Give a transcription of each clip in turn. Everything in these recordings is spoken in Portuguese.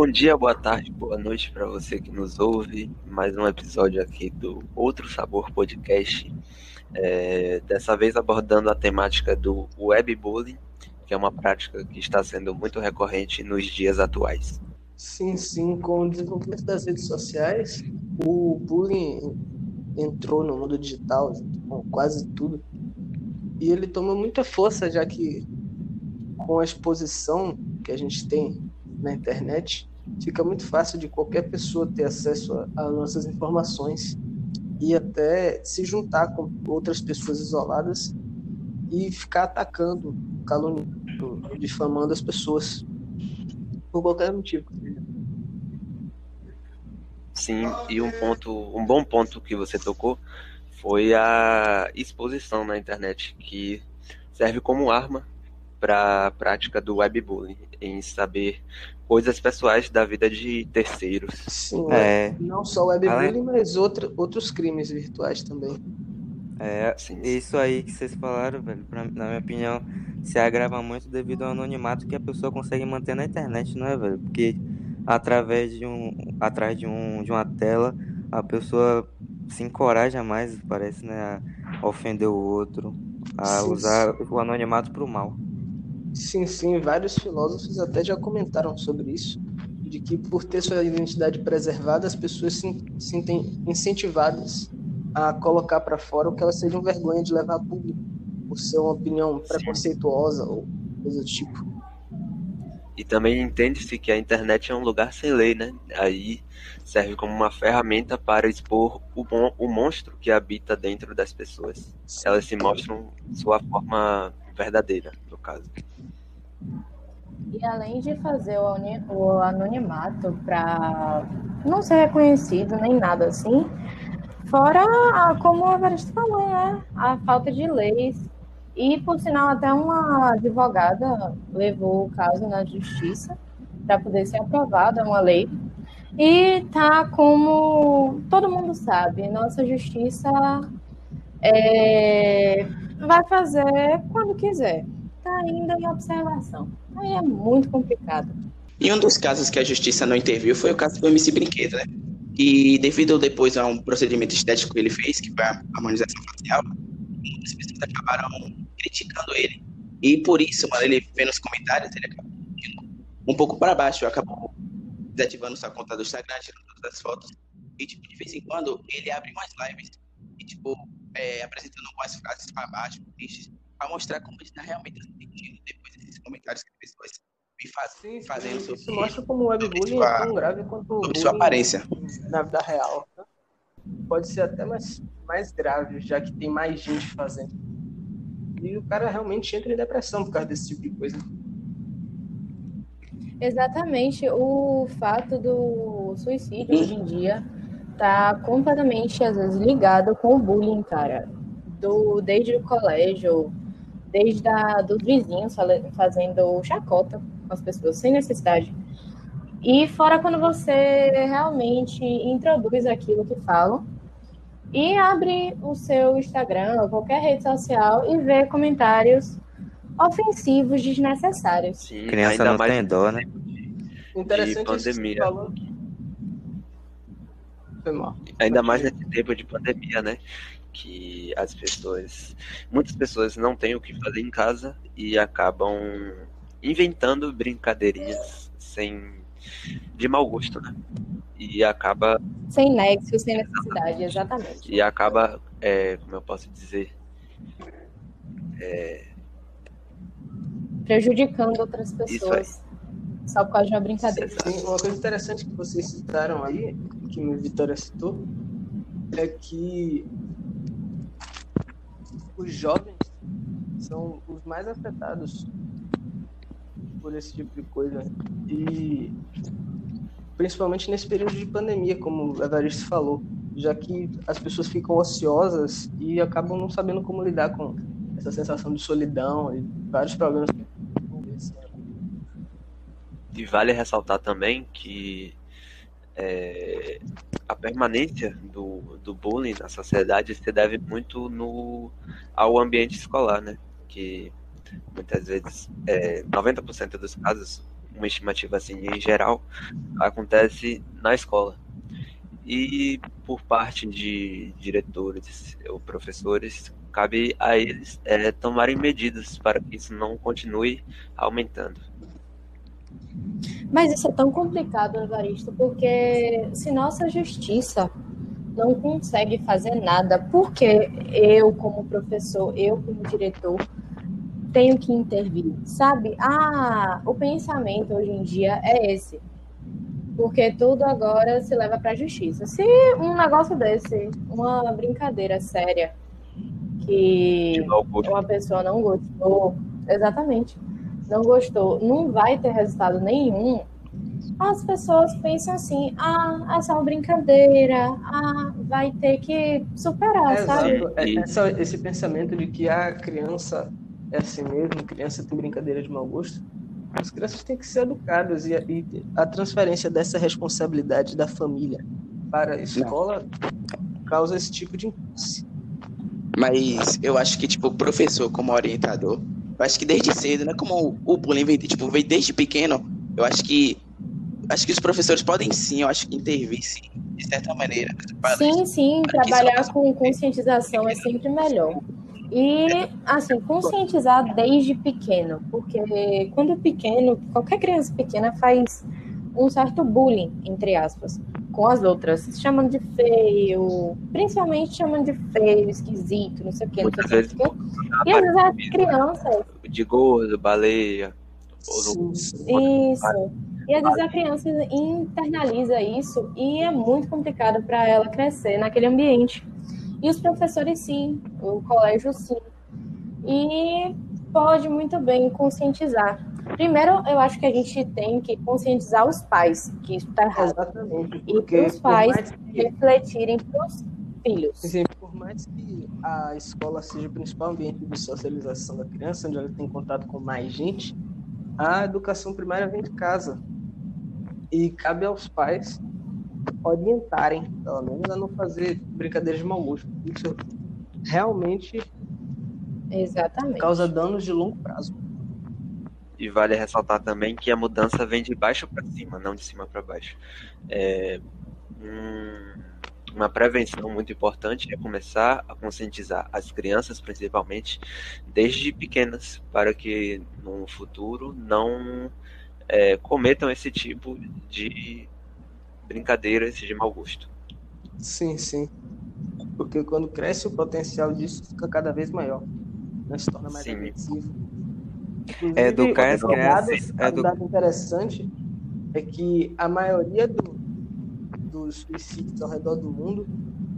Bom dia, boa tarde, boa noite para você que nos ouve. Mais um episódio aqui do Outro Sabor Podcast. É, dessa vez abordando a temática do webbullying, que é uma prática que está sendo muito recorrente nos dias atuais. Sim, sim. Com o desenvolvimento das redes sociais, o bullying entrou no mundo digital, com quase tudo. E ele tomou muita força, já que com a exposição que a gente tem na internet, fica muito fácil de qualquer pessoa ter acesso às nossas informações e até se juntar com outras pessoas isoladas e ficar atacando, caluniando, difamando as pessoas por qualquer motivo. Sim, e um ponto, um bom ponto que você tocou foi a exposição na internet, que serve como arma para a prática do webbullying, em saber coisas pessoais da vida de terceiros. Sim, é. não só o webbullying, mas outro, outros crimes virtuais também. É, Sim. isso aí que vocês falaram, velho, pra, na minha opinião, se agrava muito devido ao anonimato que a pessoa consegue manter na internet, não é, velho? Porque através de um, atrás de, um, de uma tela, a pessoa se encoraja mais, parece, né, a ofender o outro, a sim, usar sim. o anonimato para o mal. Sim, sim, vários filósofos até já comentaram sobre isso, de que por ter sua identidade preservada, as pessoas se sentem incentivadas a colocar para fora o que elas sejam vergonha de levar a público, por ser uma opinião preconceituosa ou coisa do tipo. E também entende-se que a internet é um lugar sem lei, né? Aí serve como uma ferramenta para expor o, bon, o monstro que habita dentro das pessoas. Elas se mostram sua forma verdadeira, caso. E além de fazer o, anonimato para não ser reconhecido nem nada assim, fora, a, como o Everest falou, né? A falta de leis. E, por sinal, até uma advogada levou o caso na justiça para poder ser aprovada uma lei. E tá como todo mundo sabe, nossa justiça é, vai fazer quando quiser está ainda em observação. Aí é muito complicado. E um dos casos que a justiça não interviu foi o caso do MC Brinquedo, né? E devido depois a um procedimento estético que ele fez, que foi a harmonização facial, muitas pessoas acabaram criticando ele. E por isso, mano, ele vendo os comentários, ele acabou um pouco para baixo, acabou desativando sua conta do Instagram, tirando todas as fotos. E, tipo, de vez em quando, ele abre umas lives e, tipo, é, apresentando algumas frases para baixo, para mostrar como ele está realmente se sentindo depois desses comentários que as pessoas me fazem, fazendo sobre Isso mostra como o webbullying é tão grave quanto sobre sua aparência. Na vida real. Né? Pode ser até mais, mais grave, já que tem mais gente fazendo. E o cara realmente entra em depressão por causa desse tipo de coisa. Exatamente. O fato do suicídio hoje em dia tá completamente, às vezes, ligado com o bullying, cara. Do, desde o colégio, desde a, dos vizinhos fazendo chacota com as pessoas sem necessidade. E fora quando você realmente introduz aquilo que falam e abre o seu Instagram ou qualquer rede social e vê comentários ofensivos desnecessários. Sim, Criança não tem dó, né? Interessante de pandemia. Ainda mais nesse tempo de pandemia, né? Que as pessoas, muitas pessoas não têm o que fazer em casa e acabam inventando brincadeirinhas sem de mau gosto, né? E acaba sem nexo, sem necessidade, exatamente. E acaba, é, como eu posso dizer, é... prejudicando outras pessoas só por causa de uma brincadeira. Sim, uma coisa interessante que vocês citaram aí, que a Vitória citou, é que os jovens são os mais afetados por esse tipo de coisa. E principalmente nesse período de pandemia, como o Evaristo falou, já que as pessoas ficam ociosas e acabam não sabendo como lidar com essa sensação de solidão e vários problemas e vale ressaltar também que é, a permanência do, do bullying na sociedade se deve muito no, ao ambiente escolar, né? Que muitas vezes, é, 90% dos casos, uma estimativa assim em geral, acontece na escola. E por parte de diretores ou professores, cabe a eles é, tomarem medidas para que isso não continue aumentando. Mas isso é tão complicado, Evaristo, porque se nossa justiça não consegue fazer nada, porque eu, como professor, eu, como diretor, tenho que intervir, sabe? Ah, o pensamento hoje em dia é esse. Porque tudo agora se leva para a justiça. Se um negócio desse, uma brincadeira séria, que uma pessoa não gostou, exatamente, não gostou, não vai ter resultado nenhum, as pessoas pensam assim, ah, essa é uma brincadeira, ah, vai ter que superar, é, sabe? É, essa, esse pensamento de que a criança é assim mesmo, criança tem brincadeira de mau gosto, as crianças têm que ser educadas e, e a transferência dessa responsabilidade da família para a escola Não. causa esse tipo de impulso. Mas eu acho que, tipo, o professor como orientador, eu acho que desde cedo, né? Como o bullying veio, tipo, veio desde pequeno, eu acho que acho que os professores podem sim, eu acho que intervir sim, de certa maneira. Sim, sim, trabalhar com conscientização é sempre melhor. E, assim, conscientizar desde pequeno, porque quando pequeno, qualquer criança pequena faz um certo bullying, entre aspas, com as outras, se chamando de feio, principalmente chamando de feio, esquisito, não sei o que, não sei o que. E às vezes as crianças. De gordo, baleia. Isso. E às vezes a criança internaliza isso e é muito complicado para ela crescer naquele ambiente. E os professores, sim, o colégio, sim. E pode muito bem conscientizar. Primeiro, eu acho que a gente tem que conscientizar os pais que isso está errado. Exatamente. E para os pais que... refletirem para os filhos. Sim, por mais que a escola seja o principal ambiente de socialização da criança, onde ela tem contato com mais gente, a educação primária vem de casa. E cabe aos pais orientarem, pelo menos, a não fazer brincadeiras de mau gosto. Isso realmente Exatamente. causa danos de longo prazo. E vale ressaltar também que a mudança vem de baixo para cima, não de cima para baixo. É, um, uma prevenção muito importante é começar a conscientizar as crianças, principalmente, desde pequenas, para que no futuro não é, cometam esse tipo de brincadeiras de mau gosto. Sim, sim. Porque quando cresce o potencial disso fica cada vez maior. Né? Se torna mais sim. agressivo. Inclusive, é educar as crianças. Um dado, dado interessante é que a maioria do, dos suicídios ao redor do mundo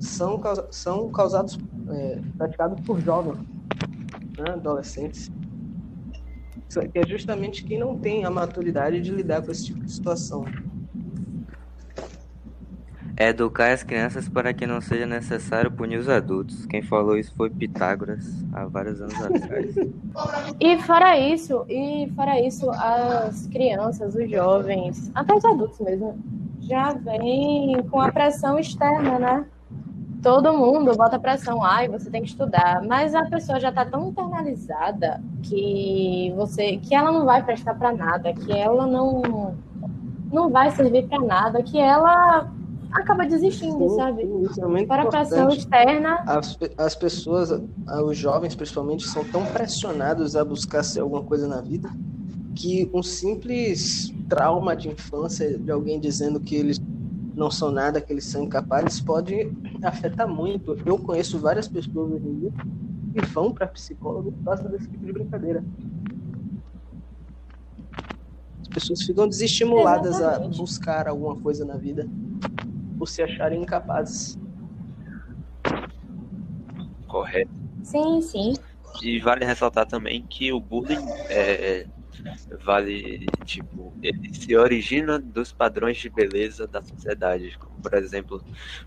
são, são causados, é, praticados por jovens, né? adolescentes. Que é justamente quem não tem a maturidade de lidar com esse tipo de situação. Educar as crianças para que não seja necessário punir os adultos. Quem falou isso foi Pitágoras há vários anos atrás. E fora isso, e fora isso, as crianças, os jovens, até os adultos mesmo, já vêm com a pressão externa, né? Todo mundo bota pressão, ai, você tem que estudar, mas a pessoa já está tão internalizada que você, que ela não vai prestar para nada, que ela não não vai servir para nada, que ela acaba desistindo, sim, sabe? Sim, é Para a pressão externa. As, as pessoas, os jovens principalmente, são tão pressionados a buscar ser alguma coisa na vida que um simples trauma de infância de alguém dizendo que eles não são nada, que eles são incapazes, pode afetar muito. Eu conheço várias pessoas hoje em dia que vão para psicólogo por causa desse tipo de brincadeira. As pessoas ficam desestimuladas Exatamente. a buscar alguma coisa na vida por se acharem incapazes. Correto. Sim, sim. E vale ressaltar também que o bullying é, vale, tipo, ele se origina dos padrões de beleza da sociedade. Como, por exemplo,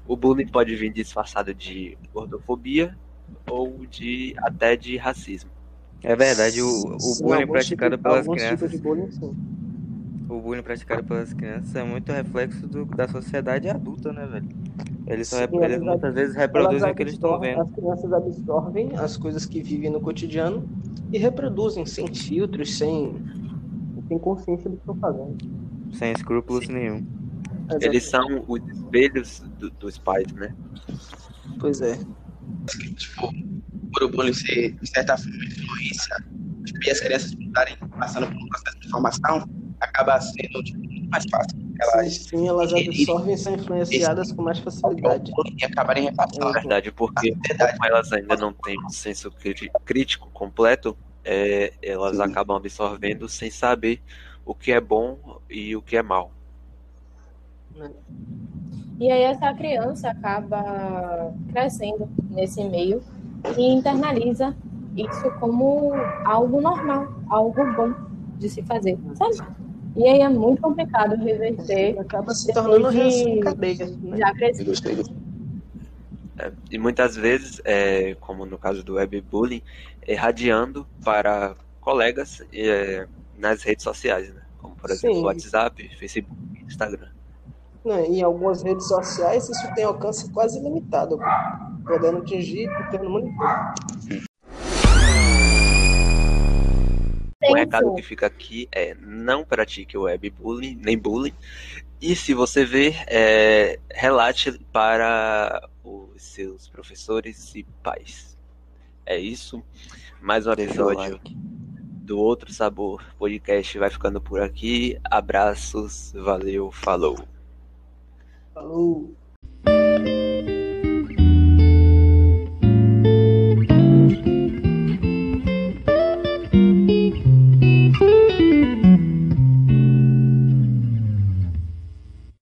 o bullying pode vir disfarçado de gordofobia ou de até de racismo. É verdade, o, o bullying praticado tipo, pelas crianças. Tipo bullying, o bullying praticado pelas crianças é muito reflexo do, da sociedade adulta, né, velho? Eles, são, Sim, eles muitas vezes reproduzem o que eles estão vendo. As crianças absorvem as coisas que vivem no cotidiano e reproduzem sem filtros, sem têm consciência do que estão fazendo. Sem escrúpulos Sim. nenhum. Eles são os espelhos do- dos pais, né? Pois é. tipo, por o bullying ser, de certa forma, influência, tipo, e as crianças estarem passando por um processo de formação, acaba sendo tipo, muito mais fácil. Sim, Elas sim, elas absorvem e são influenciadas com mais facilidade. e acabarem repassando Na verdade, porque Verdade. como elas ainda não têm um senso crítico completo, é, elas Sim. acabam absorvendo sem saber o que é bom e o que é mal. E aí essa criança acaba crescendo nesse meio e internaliza isso como algo normal, algo bom de se fazer, sabe? E aí é muito complicado reverter Acaba se tornando de- reação cadeia. Né? já crescido. É, e muitas vezes, é, como no caso do webbullying, irradiando para colegas é, nas redes sociais, né? Como, por exemplo, Sim. WhatsApp, Facebook, Instagram. Né, Em algumas redes sociais isso tem alcance quase ilimitado, podendo atingir pequeno mundo recado que fica aqui é não pratique o webbullying, nem bullying. E se você ver, é, relate para os seus professores e pais. É isso. Mais um episódio like. do Outro Sabor Podcast vai ficando por aqui. Abraços, valeu, falou. Falou.